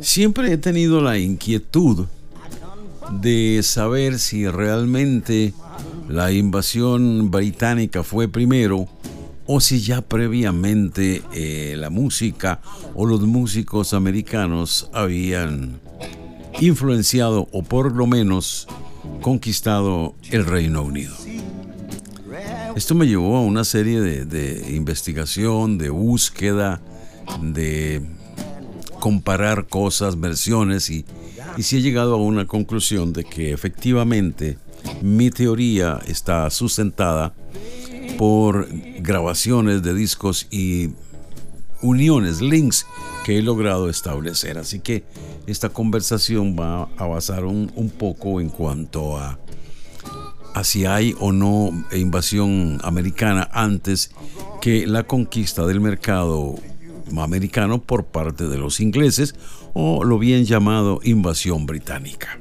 Siempre he tenido la inquietud de saber si realmente la invasión británica fue primero o si ya previamente eh, la música o los músicos americanos habían influenciado o por lo menos conquistado el Reino Unido. Esto me llevó a una serie de, investigación, de búsqueda, de comparar cosas, versiones y, y si he llegado a una conclusión de que efectivamente mi teoría está sustentada por grabaciones de discos y uniones, links que he logrado establecer. Así que esta conversación va a basar un, un poco en cuanto a, a si hay o no invasión americana antes que la conquista del mercado americano por parte de los ingleses o lo bien llamado invasión británica.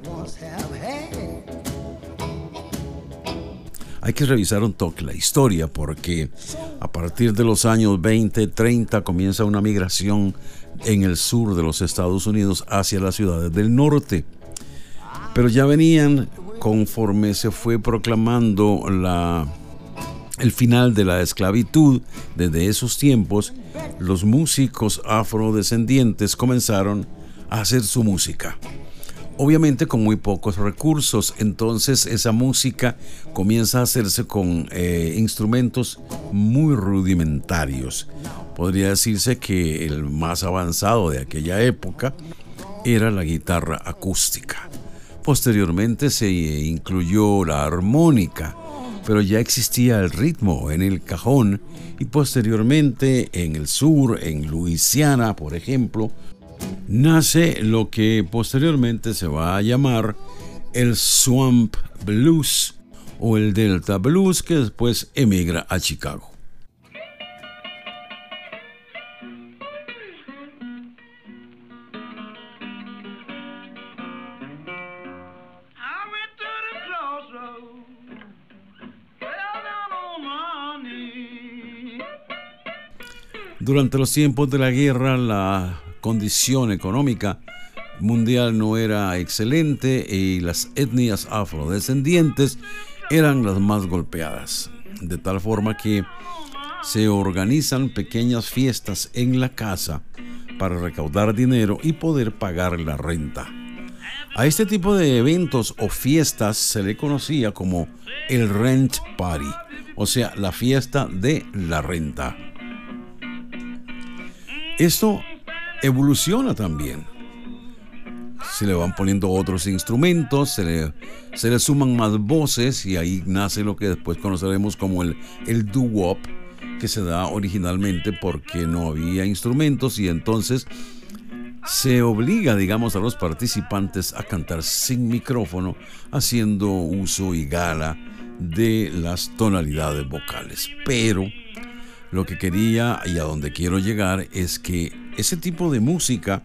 Hay que revisar un toque la historia porque a partir de los años 20, 30 comienza una migración en el sur de los Estados Unidos hacia las ciudades del norte. Pero ya venían conforme se fue proclamando la el final de la esclavitud, desde esos tiempos, los músicos afrodescendientes comenzaron a hacer su música. Obviamente con muy pocos recursos, entonces esa música comienza a hacerse con eh, instrumentos muy rudimentarios. Podría decirse que el más avanzado de aquella época era la guitarra acústica. Posteriormente se incluyó la armónica, pero ya existía el ritmo en el cajón y posteriormente en el sur, en Luisiana, por ejemplo, nace lo que posteriormente se va a llamar el Swamp Blues o el Delta Blues que después emigra a Chicago. Durante los tiempos de la guerra, la condición económica mundial no era excelente y las etnias afrodescendientes eran las más golpeadas, de tal forma que se organizan pequeñas fiestas en la casa para recaudar dinero y poder pagar la renta. A este tipo de eventos o fiestas se le conocía como el rent party, o sea, la fiesta de la renta. Esto evoluciona también. Se le van poniendo otros instrumentos, se le, se le suman más voces y ahí nace lo que después conoceremos como el, el doo-wop, que se da originalmente porque no había instrumentos y entonces se obliga, digamos, a los participantes a cantar sin micrófono, haciendo uso y gala de las tonalidades vocales. Pero lo que quería y a donde quiero llegar es que ese tipo de música,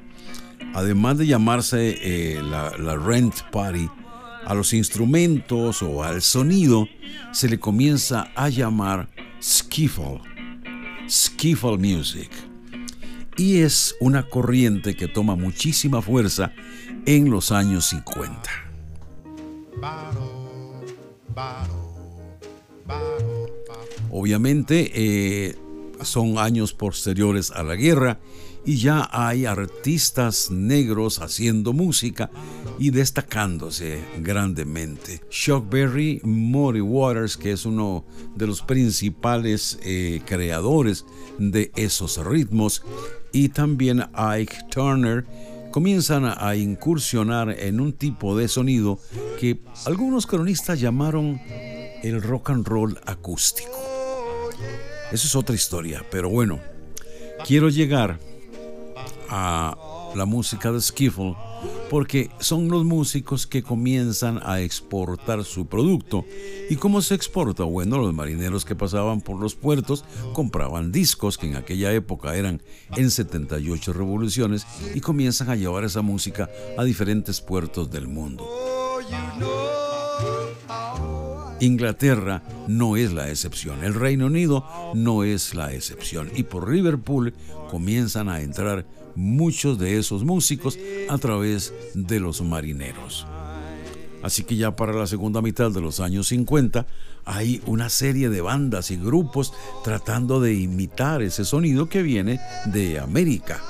además de llamarse eh, la, la rent party, a los instrumentos o al sonido se le comienza a llamar skiffle, skiffle music. Y es una corriente que toma muchísima fuerza en los años 50. Obviamente eh, son años posteriores a la guerra y ya hay artistas negros haciendo música y destacándose grandemente. Chuck Berry, Muddy Waters, que es uno de los principales eh, creadores de esos ritmos, y también Ike Turner, comienzan a incursionar en un tipo de sonido que algunos cronistas llamaron el rock and roll acústico. Eso es otra historia, pero bueno, quiero llegar a la música de Skiffle porque son los músicos que comienzan a exportar su producto. ¿Y cómo se exporta? Bueno, los marineros que pasaban por los puertos compraban discos que en aquella época eran en 78 revoluciones y comienzan a llevar esa música a diferentes puertos del mundo. Inglaterra no es la excepción, el Reino Unido no es la excepción y por Liverpool comienzan a entrar muchos de esos músicos a través de los marineros. Así que ya para la segunda mitad de los años 50 hay una serie de bandas y grupos tratando de imitar ese sonido que viene de América.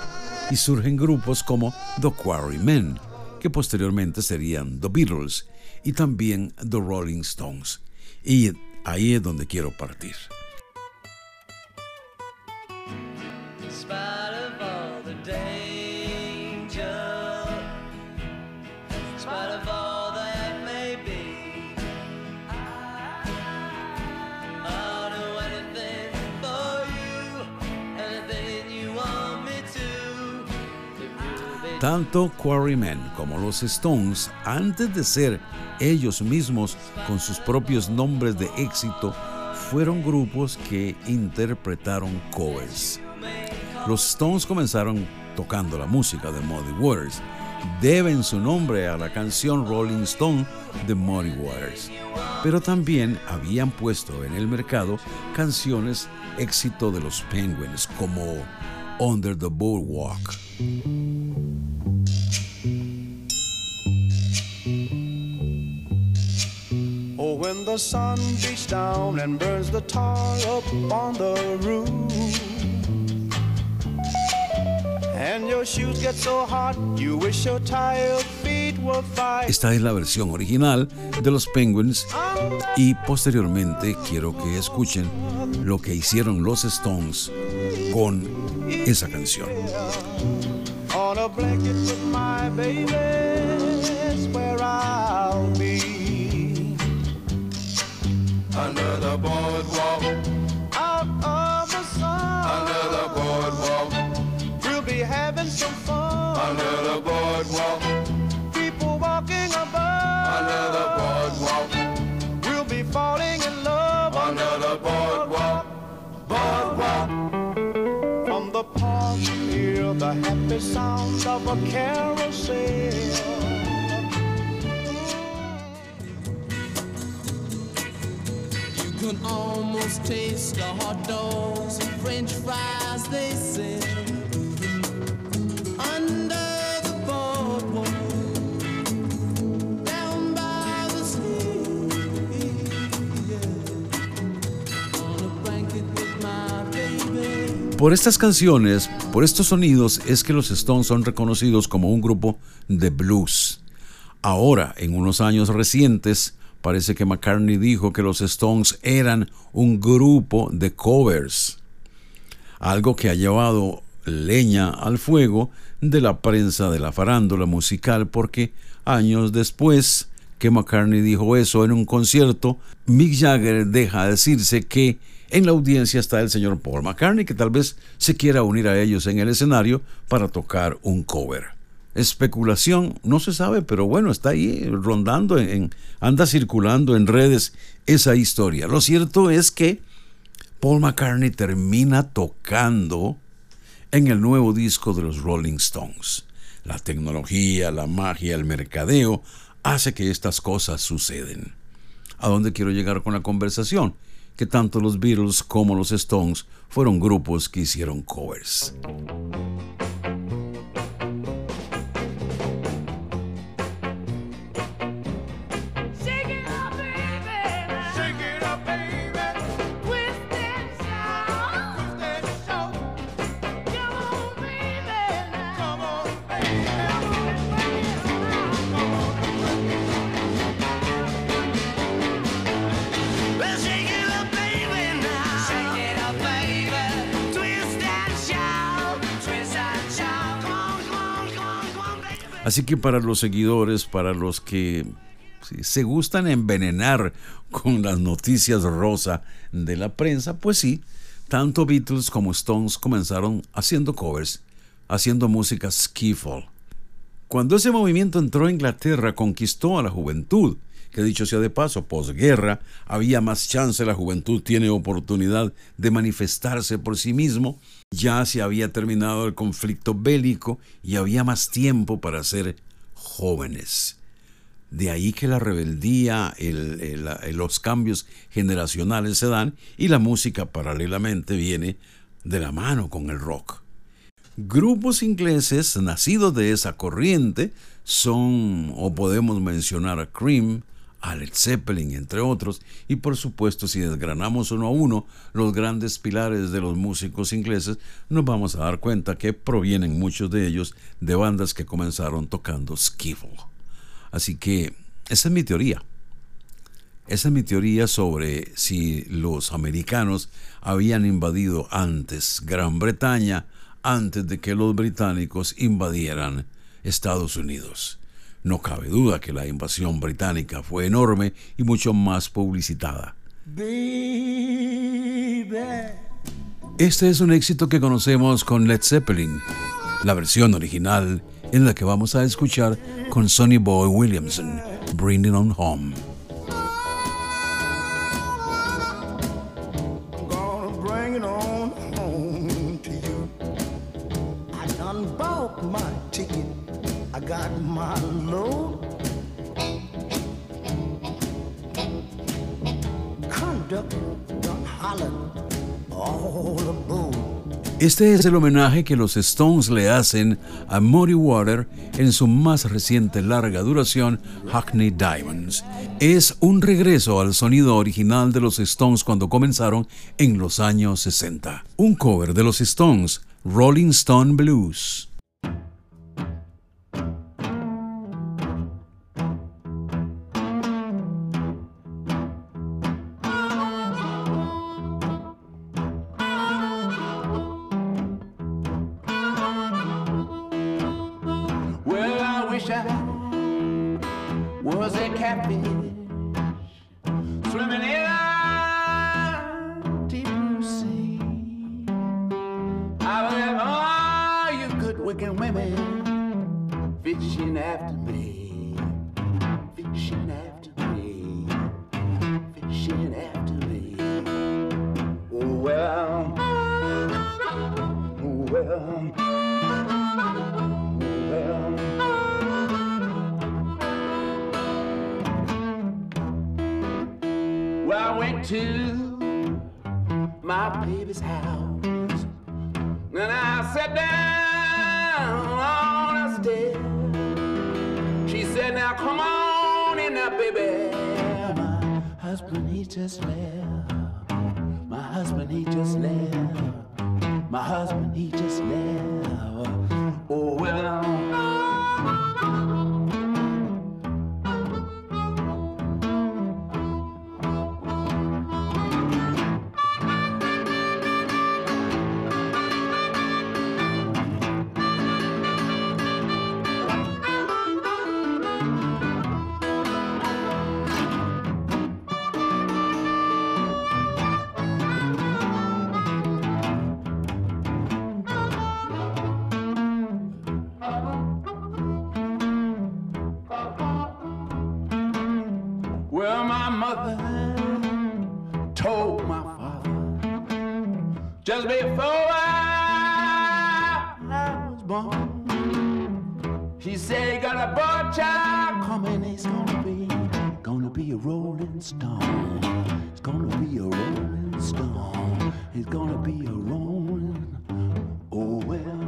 Y surgen grupos como The Quarrymen, que posteriormente serían The Beatles, y también The Rolling Stones. Y ahí es donde quiero partir. Tanto Quarrymen como los Stones, antes de ser ellos mismos con sus propios nombres de éxito, fueron grupos que interpretaron covers. Los Stones comenzaron tocando la música de Muddy Waters. Deben su nombre a la canción Rolling Stone de Muddy Waters. Pero también habían puesto en el mercado canciones éxito de los Penguins como Under the Boardwalk. When the sun beats down and burns the tar up on the roof. And your shoes get so hot, you wish your tired feet were fire. Esta es la versión original de los Penguins y posteriormente quiero que escuchen lo que hicieron los Stones con esa canción. On a blanket with my baby, Under the boardwalk. Out of the sun. Under the boardwalk. We'll be having some fun. Under the boardwalk. People walking above. Under the boardwalk. We'll be falling in love. Under the boardwalk. Boardwalk. From the park, hear the happy sounds of a carousel. Almost taste the hot dogs and french fries they Por estas canciones, por estos sonidos, es que los Stones son reconocidos como un grupo de blues. Ahora, en unos años recientes, parece que McCartney dijo que los Stones eran un grupo de covers. Algo que ha llevado leña al fuego de la prensa de la farándula musical porque años después que McCartney dijo eso en un concierto, Mick Jagger deja decirse que en la audiencia está el señor Paul McCartney que tal vez se quiera unir a ellos en el escenario para tocar un cover especulación, no se sabe, pero bueno, está ahí rondando, en, anda circulando en redes esa historia. Lo cierto es que Paul McCartney termina tocando en el nuevo disco de los Rolling Stones. La tecnología, la magia, el mercadeo hace que estas cosas suceden. ¿A dónde quiero llegar con la conversación? Que tanto los Beatles como los Stones fueron grupos que hicieron covers. Así que para los seguidores, para los que se gustan envenenar con las noticias rosa de la prensa, pues sí, tanto Beatles como Stones comenzaron haciendo covers, haciendo música skiffle. Cuando ese movimiento entró a Inglaterra, conquistó a la juventud, que dicho sea de paso, posguerra, había más chance, la juventud tiene oportunidad de manifestarse por sí mismo, ya se había terminado el conflicto bélico y había más tiempo para ser jóvenes. De ahí que la rebeldía, el- el- los cambios generacionales se dan y la música paralelamente viene de la mano con el rock. Grupos ingleses nacidos de esa corriente son, o podemos mencionar a Cream, a Led Zeppelin, entre otros, y por supuesto si desgranamos uno a uno los grandes pilares de los músicos ingleses, nos vamos a dar cuenta que provienen muchos de ellos de bandas que comenzaron tocando skiffle. Así que esa es mi teoría. Esa es mi teoría sobre si los americanos habían invadido antes Gran Bretaña, antes de que los británicos invadieran Estados Unidos. No cabe duda que la invasión británica fue enorme y mucho más publicitada. Este es un éxito que conocemos con Led Zeppelin, la versión original en la que vamos a escuchar con Sonny Boy Williamson, Bringing On Home. Este es el homenaje que los Stones le hacen a Muddy Water en su más reciente larga duración, Hackney Diamonds. Es un regreso al sonido original de los Stones cuando comenzaron en los años 60. Un cover de los Stones, Rolling Stone Blues. Catfish swimming in a deep blue sea. I have all you good looking women fishing after me, fishing after me, fishing after me. Oh, well, oh. Well, to my baby's house and I sat down on a step. She said, Now come on in there, baby. My husband, he just left. My husband, he just left. My husband, he just left. Oh. Well, just before I, was born. She said he got a boy child coming. He's gonna be, gonna be a rolling stone. He's gonna be a rolling stone. He's gonna be a rolling. Oh well.